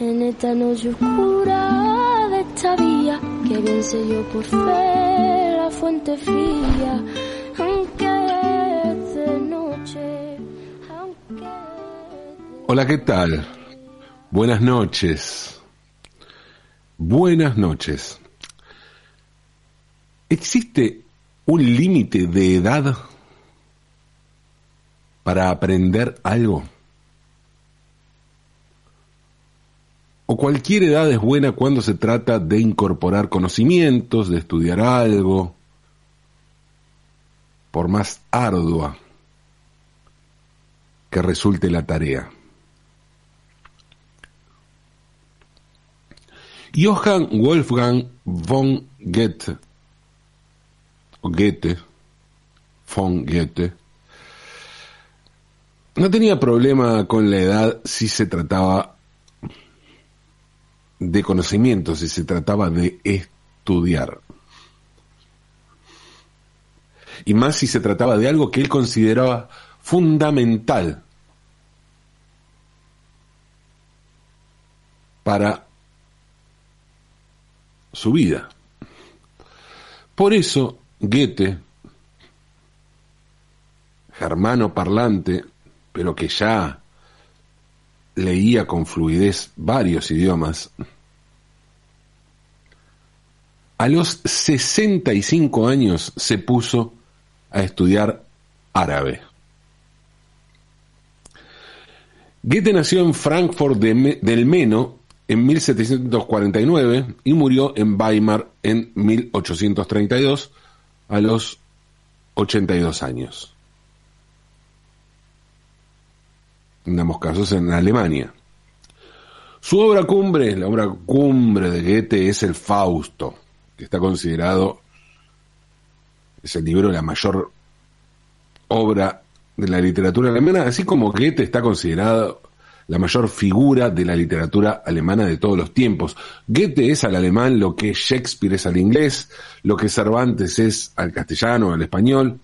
en esta noche oscura de esta vía, que bien sé yo por fe la fuente fría, aunque es de noche, aunque... Hola, ¿qué tal? Buenas noches. Buenas noches. ¿Existe un límite de edad para aprender algo? ¿O cualquier edad es buena cuando se trata de incorporar conocimientos, de estudiar algo, por más ardua que resulte la tarea? Johann Wolfgang von Goethe, o Goethe, von Goethe, no tenía problema con la edad si se trataba de conocimiento, si se trataba de estudiar. Y más si se trataba de algo que él consideraba fundamental para su vida. Por eso Goethe, germano parlante, pero que ya leía con fluidez varios idiomas, a los 65 años se puso a estudiar árabe. Goethe nació en Frankfurt del Meno en 1749 y murió en Weimar en 1832 a los 82 años. En ambos casos en Alemania. Su obra cumbre, la obra cumbre de Goethe es el Fausto, está considerado, es el libro la mayor obra de la literatura alemana, así como Goethe está considerado la mayor figura de la literatura alemana de todos los tiempos. Goethe es al alemán lo que Shakespeare es al inglés, lo que Cervantes es al castellano, al español,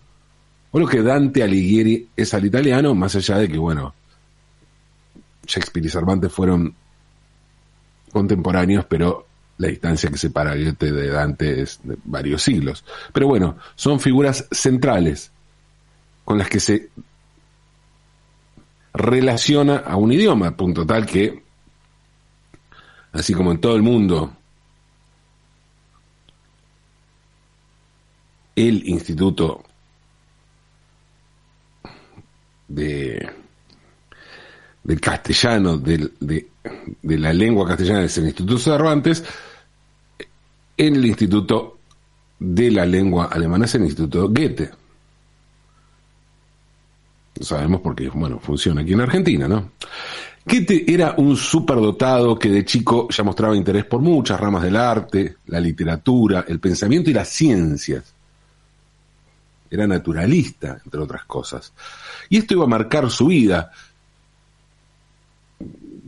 o lo que Dante Alighieri es al italiano, más allá de que, bueno, Shakespeare y Cervantes fueron contemporáneos, pero la distancia que separa a Goethe de Dante es de varios siglos. Pero bueno, son figuras centrales con las que se relaciona a un idioma, punto tal que, así como en todo el mundo, el Instituto de, del castellano, de, la lengua castellana es el Instituto Cervantes, el Instituto de la lengua alemana es el Instituto Goethe sabemos porque, bueno, funciona aquí en Argentina, ¿no? Goethe era un superdotado que de chico ya mostraba interés por muchas ramas del arte, la literatura, el pensamiento y las ciencias. Era naturalista, entre otras cosas. Y esto iba a marcar su vida.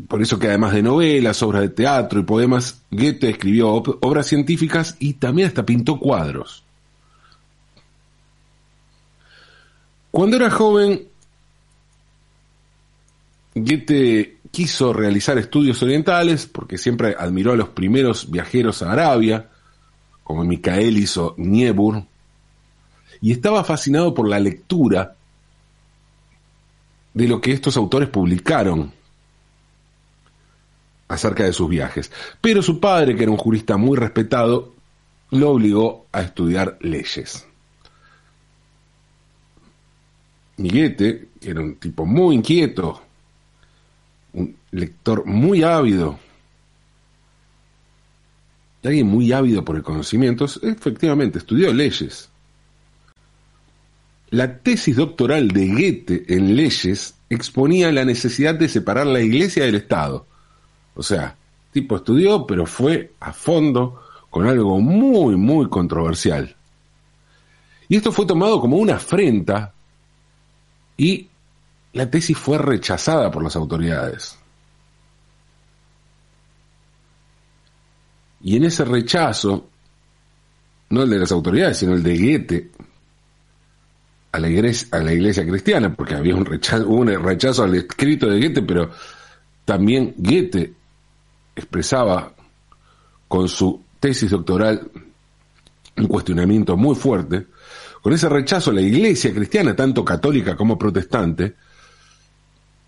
Por eso que además de novelas, obras de teatro y poemas, Goethe escribió obras científicas y también hasta pintó cuadros. Cuando era joven Goethe quiso realizar estudios orientales porque siempre admiró a los primeros viajeros a Arabia, como Michaelis o Niebuhr, y estaba fascinado por la lectura de lo que estos autores publicaron acerca de sus viajes. Pero su padre, que era un jurista muy respetado, lo obligó a estudiar leyes. Goethe, que era un tipo muy inquieto, un lector muy ávido, y alguien muy ávido por el conocimiento, efectivamente estudió leyes. La tesis doctoral de Goethe en leyes exponía la necesidad de separar la iglesia del Estado. O sea, tipo estudió, pero fue a fondo con algo muy, muy controversial. Y esto fue tomado como una afrenta y la tesis fue rechazada por las autoridades. Y en ese rechazo, no el de las autoridades, sino el de Goethe a la iglesia, cristiana, porque había un rechazo, un rechazo al escrito de Goethe, pero también Goethe expresaba con su tesis doctoral un cuestionamiento muy fuerte, con ese rechazo a la iglesia cristiana, tanto católica como protestante,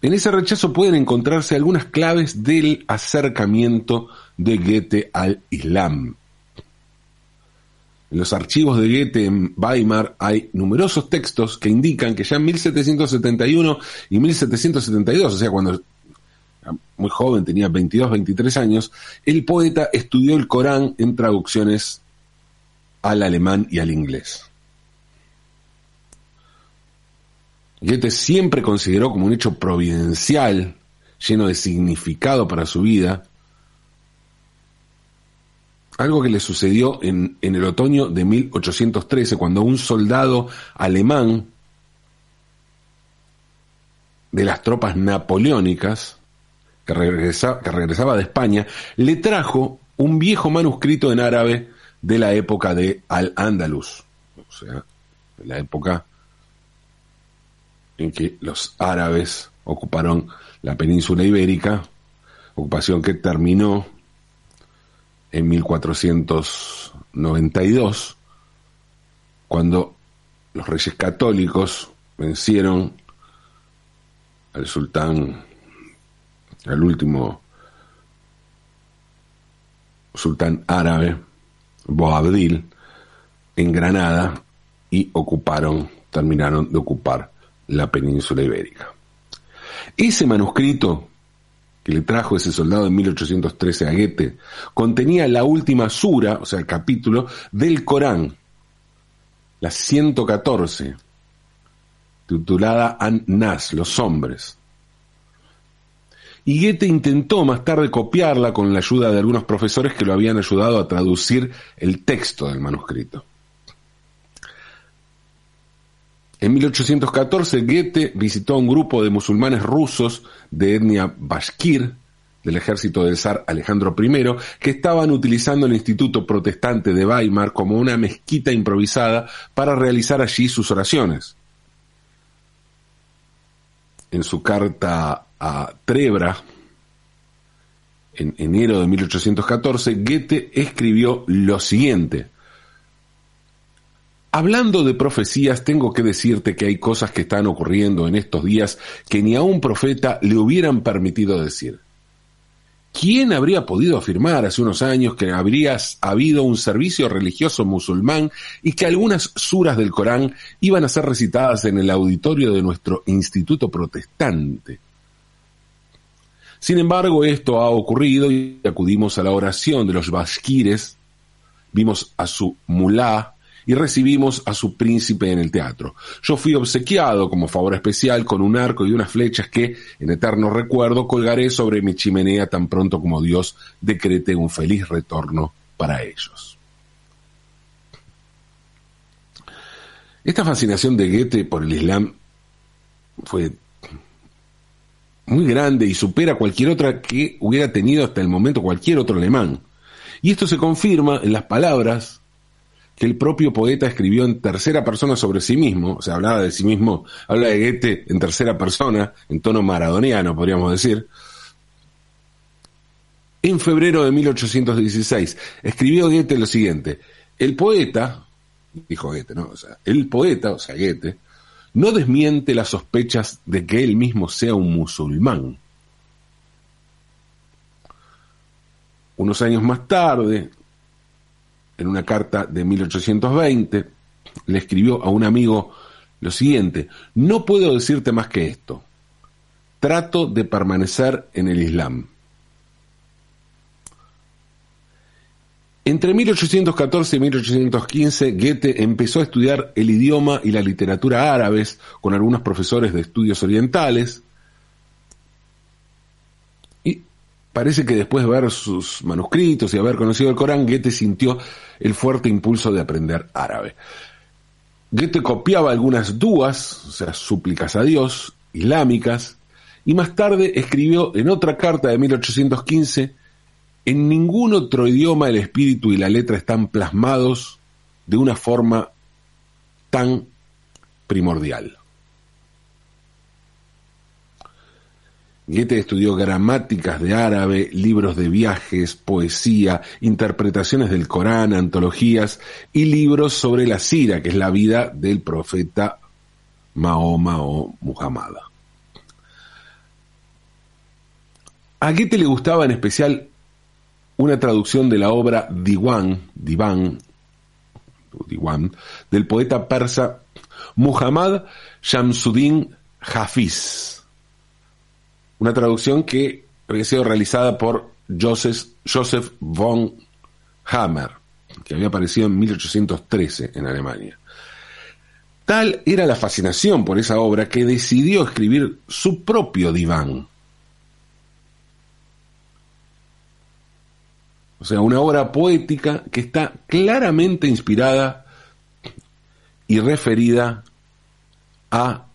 en ese rechazo pueden encontrarse algunas claves del acercamiento de Goethe al Islam. En los archivos de Goethe en Weimar hay numerosos textos que indican que ya en 1771 y 1772, o sea, cuando muy joven, tenía 22, 23 años, el poeta estudió el Corán en traducciones al alemán y al inglés. Goethe siempre consideró como un hecho providencial, lleno de significado para su vida, algo que le sucedió en, en, el otoño de 1813, cuando un soldado alemán de las tropas napoleónicas, que, que regresaba de España, le trajo un viejo manuscrito en árabe de la época de Al-Ándalus, o sea, de la época en que los árabes ocuparon la península ibérica, ocupación que terminó en 1492, cuando los reyes católicos vencieron al sultán, al último sultán árabe, Boabdil, en Granada, y ocuparon, terminaron de ocupar la península ibérica. Ese manuscrito que le trajo ese soldado en 1813 a Goethe, contenía la última sura, o sea, el capítulo del Corán, la 114, titulada An-Nas, los hombres. Y Goethe intentó más tarde copiarla con la ayuda de algunos profesores que lo habían ayudado a traducir el texto del manuscrito. En 1814, Goethe visitó a un grupo de musulmanes rusos de etnia bashkir del ejército del zar Alejandro I, que estaban utilizando el Instituto Protestante de Weimar como una mezquita improvisada para realizar allí sus oraciones. En su carta a Trebra, en enero de 1814, Goethe escribió lo siguiente. Hablando de profecías, tengo que decirte que hay cosas que están ocurriendo en estos días que ni a un profeta le hubieran permitido decir. ¿Quién habría podido afirmar hace unos años que habría habido un servicio religioso musulmán y que algunas suras del Corán iban a ser recitadas en el auditorio de nuestro instituto protestante? Sin embargo, esto ha ocurrido y acudimos a la oración de los bashkires, vimos a su mulá, y recibimos a su príncipe en el teatro. Yo fui obsequiado como favor especial con un arco y unas flechas que, en eterno recuerdo, colgaré sobre mi chimenea tan pronto como Dios decrete un feliz retorno para ellos. Esta fascinación de Goethe por el Islam fue muy grande y supera cualquier otra que hubiera tenido hasta el momento cualquier otro alemán. Y esto se confirma en las palabras que el propio poeta escribió en tercera persona sobre sí mismo, o sea, hablaba de sí mismo, habla de Goethe en tercera persona, en tono maradoniano, podríamos decir. En febrero de 1816 escribió Goethe lo siguiente, el poeta, dijo Goethe, ¿no? O sea, el poeta, o sea, Goethe, no desmiente las sospechas de que él mismo sea un musulmán. Unos años más tarde, en una carta de 1820, le escribió a un amigo lo siguiente, no puedo decirte más que esto, trato de permanecer en el Islam. Entre 1814 y 1815, Goethe empezó a estudiar el idioma y la literatura árabes con algunos profesores de estudios orientales, Parece que después de ver sus manuscritos y haber conocido el Corán, Goethe sintió el fuerte impulso de aprender árabe. Goethe copiaba algunas duas, o sea, súplicas a Dios, islámicas, y más tarde escribió en otra carta de 1815, en ningún otro idioma el espíritu y la letra están plasmados de una forma tan primordial. Goethe estudió gramáticas de árabe, libros de viajes, poesía, interpretaciones del Corán, antologías y libros sobre la sira, que es la vida del profeta Mahoma o Muhammad. A Goethe le gustaba en especial una traducción de la obra Diwan, Divan, Diwan del poeta persa Muhammad Shamsuddin Hafiz una traducción que había sido realizada por Joseph, Joseph von Hammer, que había aparecido en 1813 en Alemania. Tal era la fascinación por esa obra que decidió escribir su propio diván. O sea, una obra poética que está claramente inspirada y referida a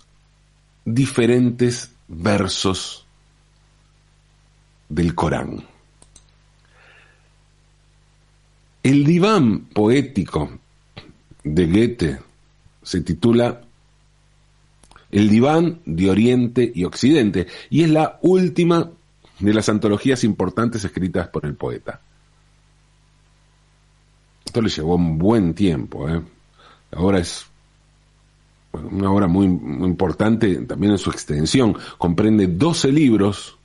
diferentes versos del Corán. El diván poético de Goethe se titula El diván de Oriente y Occidente y es la última de las antologías importantes escritas por el poeta. Esto le llevó un buen tiempo. ¿eh? La obra es una obra muy, muy importante también en su extensión. Comprende 12 libros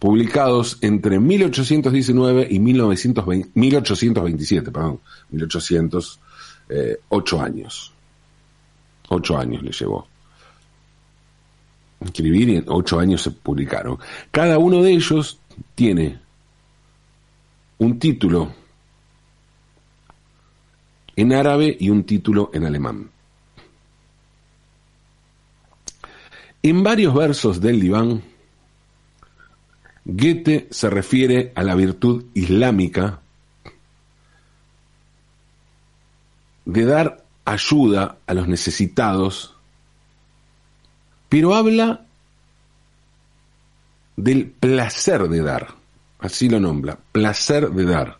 publicados entre 1819 y 1920, 1827, perdón, 1800, eh, ocho años. Ocho años le llevó. Escribir y en ocho años se publicaron. Cada uno de ellos tiene un título en árabe y un título en alemán. En varios versos del diván Goethe se refiere a la virtud islámica de dar ayuda a los necesitados, pero habla del placer de dar, así lo nombra, placer de dar.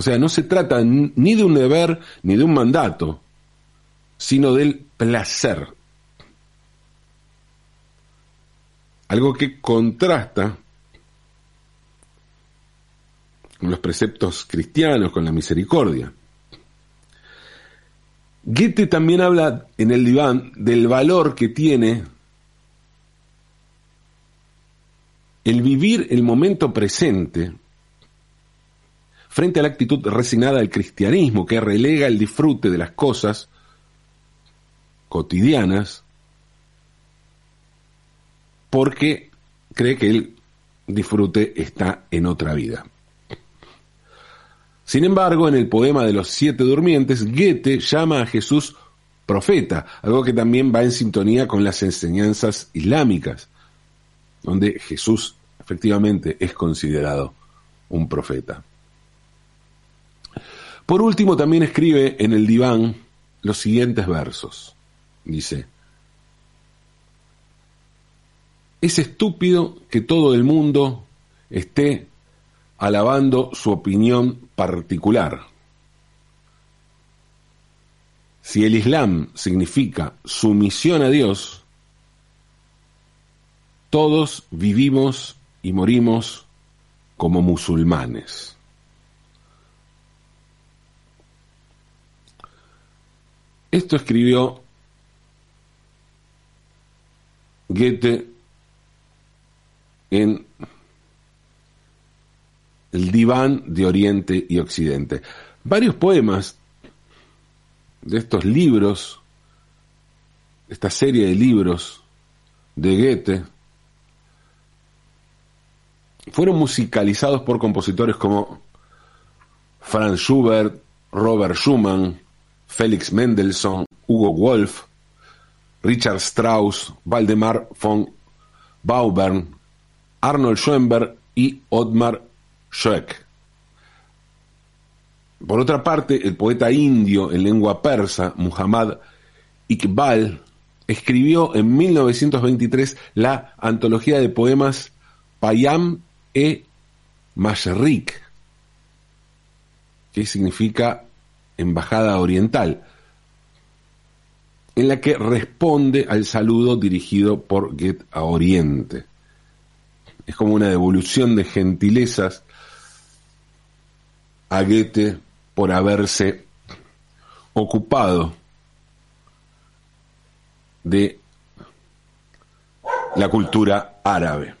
O sea, no se trata ni de un deber ni de un mandato, sino del placer algo que contrasta con los preceptos cristianos, con la misericordia. Goethe también habla en el diván del valor que tiene el vivir el momento presente frente a la actitud resignada del cristianismo que relega el disfrute de las cosas cotidianas porque cree que el disfrute está en otra vida. Sin embargo, en el poema de los siete durmientes, Goethe llama a Jesús profeta, algo que también va en sintonía con las enseñanzas islámicas, donde Jesús efectivamente es considerado un profeta. Por último, también escribe en el diván los siguientes versos. Dice, es estúpido que todo el mundo esté alabando su opinión particular. Si el Islam significa sumisión a Dios, todos vivimos y morimos como musulmanes. Esto escribió Goethe en el diván de Oriente y Occidente. Varios poemas de estos libros, esta serie de libros de Goethe, fueron musicalizados por compositores como Franz Schubert, Robert Schumann, Felix Mendelssohn, Hugo Wolf, Richard Strauss, Waldemar von Baubern, Arnold Schoenberg y Otmar Schoeck. Por otra parte, el poeta indio en lengua persa, Muhammad Iqbal, escribió en 1923 la antología de poemas Payam e Mashrik, que significa embajada oriental. en la que responde al saludo dirigido por Goethe a Oriente. Es como una devolución de gentilezas a Goethe por haberse ocupado de la cultura árabe.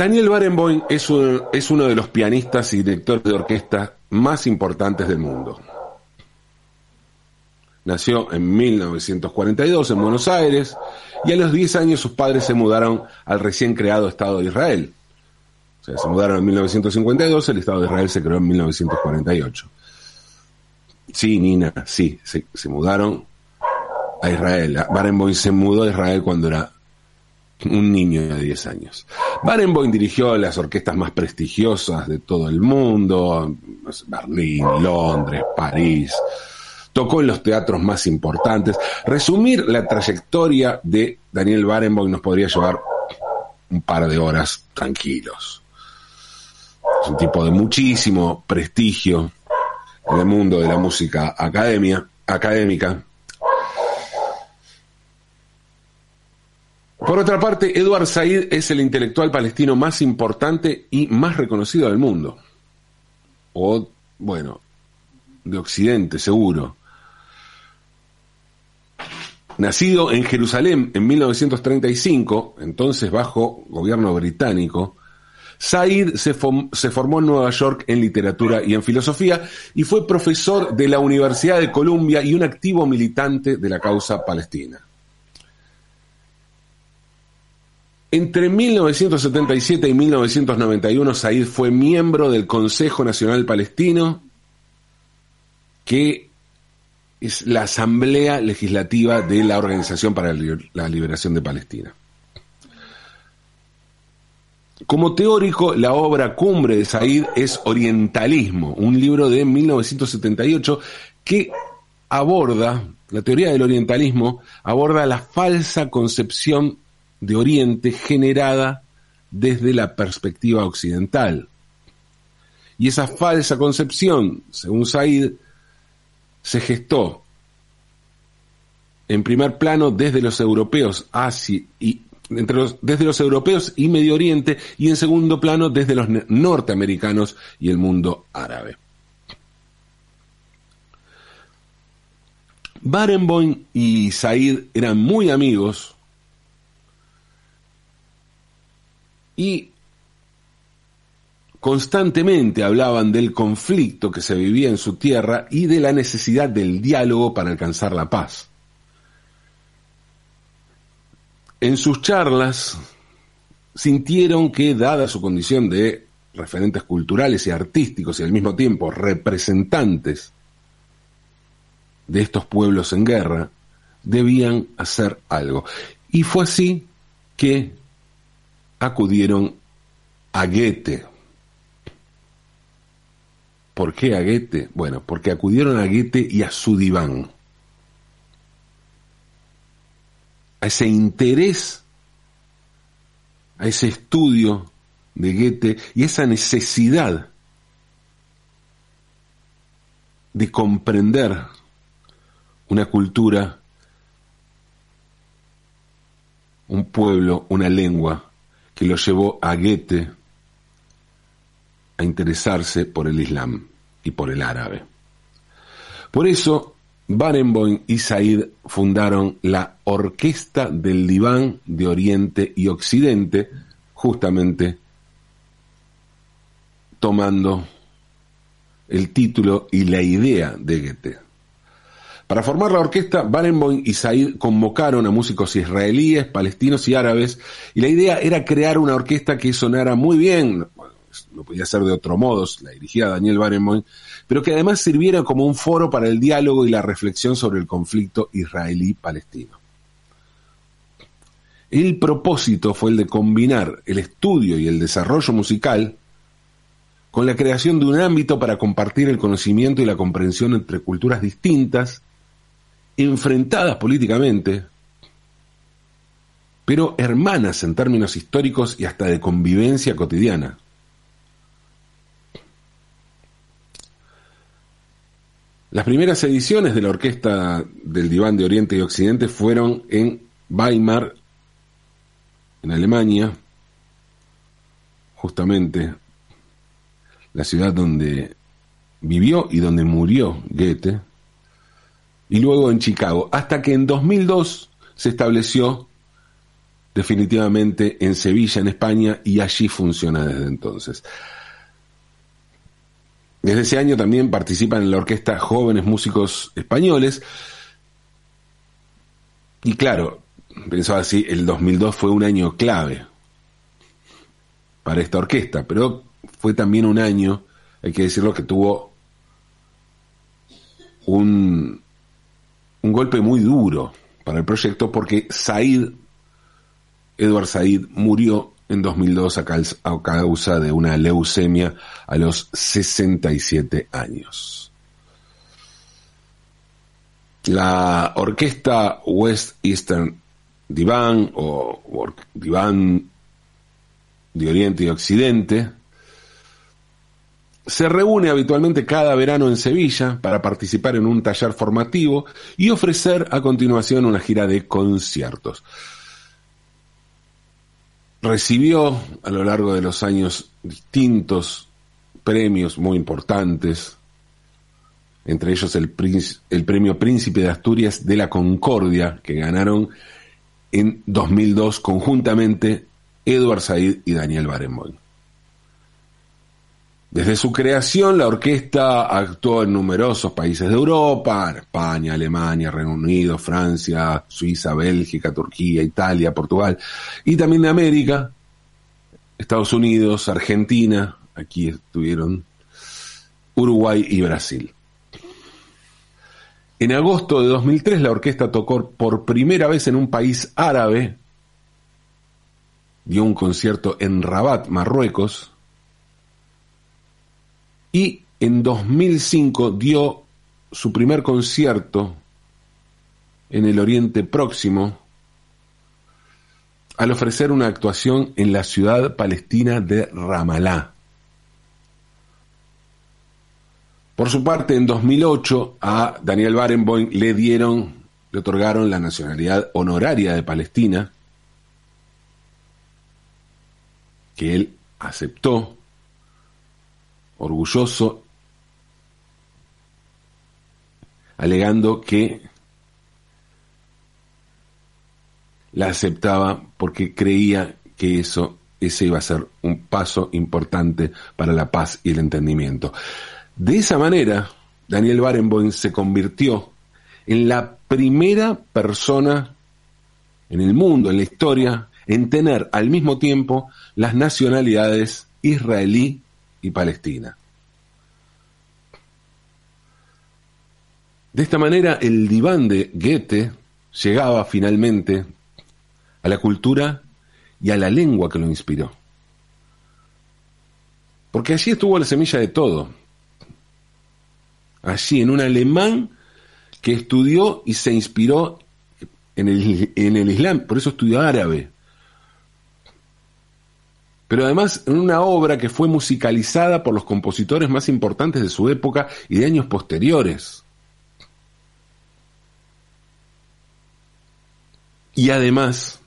Daniel Barenboim es, es uno de los pianistas y directores de orquesta más importantes del mundo. Nació en 1942 en Buenos Aires y a los 10 años sus padres se mudaron al recién creado Estado de Israel. O sea, se mudaron en 1952, el Estado de Israel se creó en 1948. Sí, Nina, sí, se, se mudaron a Israel. Barenboim se mudó a Israel cuando era un niño de 10 años. Barenboim dirigió las orquestas más prestigiosas de todo el mundo, Berlín, Londres, París, tocó en los teatros más importantes. Resumir la trayectoria de Daniel Barenboim nos podría llevar un par de horas tranquilos. Es un tipo de muchísimo prestigio en el mundo de la música academia, académica Por otra parte, Edward Said es el intelectual palestino más importante y más reconocido del mundo. O, bueno, de Occidente, seguro. Nacido en Jerusalén en 1935, entonces bajo gobierno británico, Said se, se, formó en Nueva York en literatura y en filosofía y fue profesor de la Universidad de Columbia y un activo militante de la causa palestina. Entre 1977 y 1991, Said fue miembro del Consejo Nacional Palestino, que es la Asamblea Legislativa de la Organización para la Liberación de Palestina. Como teórico, la obra cumbre de Said es Orientalismo, un libro de 1978 que aborda, la teoría del orientalismo, aborda la falsa concepción de Oriente generada desde la perspectiva occidental. Y esa falsa concepción, según Said, se gestó en primer plano desde los europeos Asia y entre los, desde los europeos y Medio Oriente y en segundo plano desde los norteamericanos y el mundo árabe. Barenboim y Said eran muy amigos y constantemente hablaban del conflicto que se vivía en su tierra y de la necesidad del diálogo para alcanzar la paz. En sus charlas sintieron que, dada su condición de referentes culturales y artísticos y al mismo tiempo representantes de estos pueblos en guerra, debían hacer algo. Y fue así que acudieron a Goethe. ¿Por qué a Goethe? Bueno, porque acudieron a Goethe y a su diván. A ese interés, a ese estudio de Goethe y esa necesidad de comprender una cultura, un pueblo, una lengua que lo llevó a Goethe a interesarse por el Islam y por el árabe. Por eso, Barenboim y Said fundaron la Orquesta del Diván de Oriente y Occidente, justamente tomando el título y la idea de Goethe. Para formar la orquesta, Barenboim y Said convocaron a músicos israelíes, palestinos y árabes, y la idea era crear una orquesta que sonara muy bien, no podía ser de otro modo, la dirigía Daniel Barenboim, pero que además sirviera como un foro para el diálogo y la reflexión sobre el conflicto israelí-palestino. El propósito fue el de combinar el estudio y el desarrollo musical con la creación de un ámbito para compartir el conocimiento y la comprensión entre culturas distintas enfrentadas políticamente, pero hermanas en términos históricos y hasta de convivencia cotidiana. Las primeras ediciones de la orquesta del Diván de Oriente y Occidente fueron en Weimar, en Alemania, justamente la ciudad donde vivió y donde murió Goethe, y luego en Chicago, hasta que en 2002 se estableció definitivamente en Sevilla, en España, y allí funciona desde entonces. Desde ese año también participan en la orquesta jóvenes músicos españoles. Y claro, pensaba así, el 2002 fue un año clave para esta orquesta, pero fue también un año, hay que decirlo, que tuvo un, un golpe muy duro para el proyecto porque Said, Edward Said, murió en 2002 a causa de una leucemia a los 67 años. La orquesta West Eastern Divan o Divan de Oriente y Occidente se reúne habitualmente cada verano en Sevilla para participar en un taller formativo y ofrecer a continuación una gira de conciertos recibió a lo largo de los años distintos premios muy importantes, entre ellos el, premio Príncipe de Asturias de la Concordia, que ganaron en 2002 conjuntamente Edward Said y Daniel Barenboim. Desde su creación, la orquesta actuó en numerosos países de Europa, España, Alemania, Reino Unido, Francia, Suiza, Bélgica, Turquía, Italia, Portugal, y también de América, Estados Unidos, Argentina, aquí estuvieron Uruguay y Brasil. En agosto de 2003 la orquesta tocó por primera vez en un país árabe, dio un concierto en Rabat, Marruecos, y en 2005 dio su primer concierto en el Oriente Próximo al ofrecer una actuación en la ciudad palestina de Ramallah. Por su parte, en 2008 a Daniel Barenboim le dieron, le otorgaron la nacionalidad honoraria de Palestina, que él aceptó orgulloso, alegando que la aceptaba porque creía que eso ese iba a ser un paso importante para la paz y el entendimiento. De esa manera, Daniel Barenboim se convirtió en la primera persona en el mundo, en la historia, en tener al mismo tiempo las nacionalidades israelí y Palestina. De esta manera, el diván de Goethe llegaba finalmente a la cultura y a la lengua que lo inspiró. Porque allí estuvo la semilla de todo. Allí, en un alemán que estudió y se inspiró en el, en el Islam, por eso estudió árabe pero además en una obra que fue musicalizada por los compositores más importantes de su época y de años posteriores. Y además,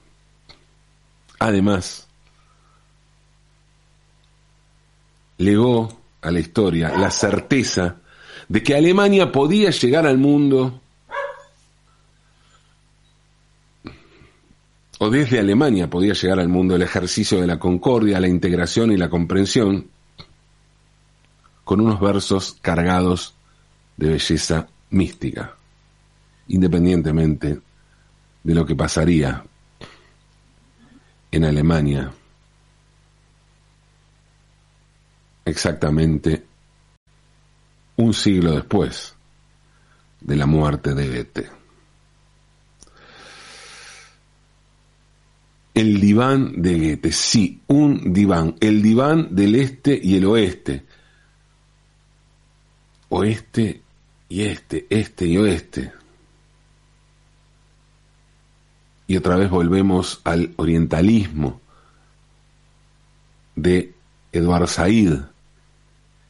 además, legó a la historia la certeza de que Alemania podía llegar al mundo o desde Alemania podía llegar al mundo el ejercicio de la concordia, la integración y la comprensión, con unos versos cargados de belleza mística, independientemente de lo que pasaría en Alemania exactamente un siglo después de la muerte de Goethe. El diván de Goethe, sí, un diván, el diván del este y el oeste. Oeste y este, este y oeste. Y otra vez volvemos al orientalismo de Eduard Said.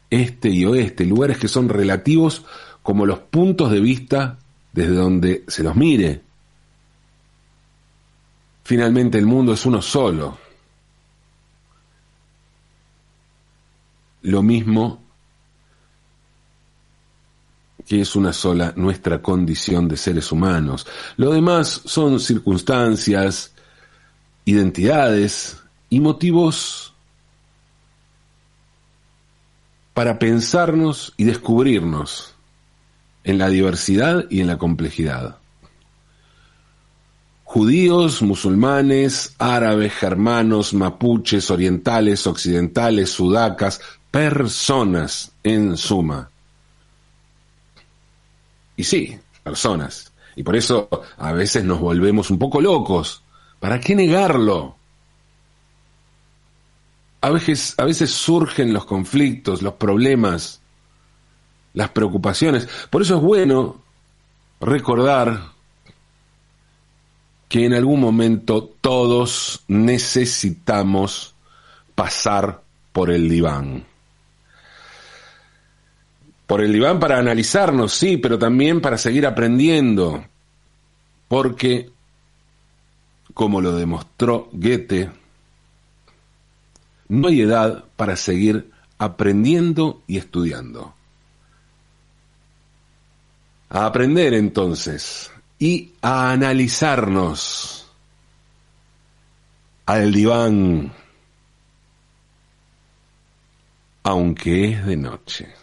Este y oeste, lugares que son relativos como los puntos de vista desde donde se los mire. Finalmente el mundo es uno solo. Lo mismo que es una sola nuestra condición de seres humanos. Lo demás son circunstancias, identidades y motivos para pensarnos y descubrirnos en la diversidad y en la complejidad. Judíos, musulmanes, árabes, germanos, mapuches, orientales, occidentales, sudacas, personas en suma. Y sí, personas. Y por eso a veces nos volvemos un poco locos. ¿Para qué negarlo? A veces, a veces surgen los conflictos, los problemas, las preocupaciones. Por eso es bueno recordar que en algún momento todos necesitamos pasar por el diván. Por el diván para analizarnos, sí, pero también para seguir aprendiendo. Porque, como lo demostró Goethe, no hay edad para seguir aprendiendo y estudiando. A aprender entonces y a analizarnos al diván, aunque es de noche.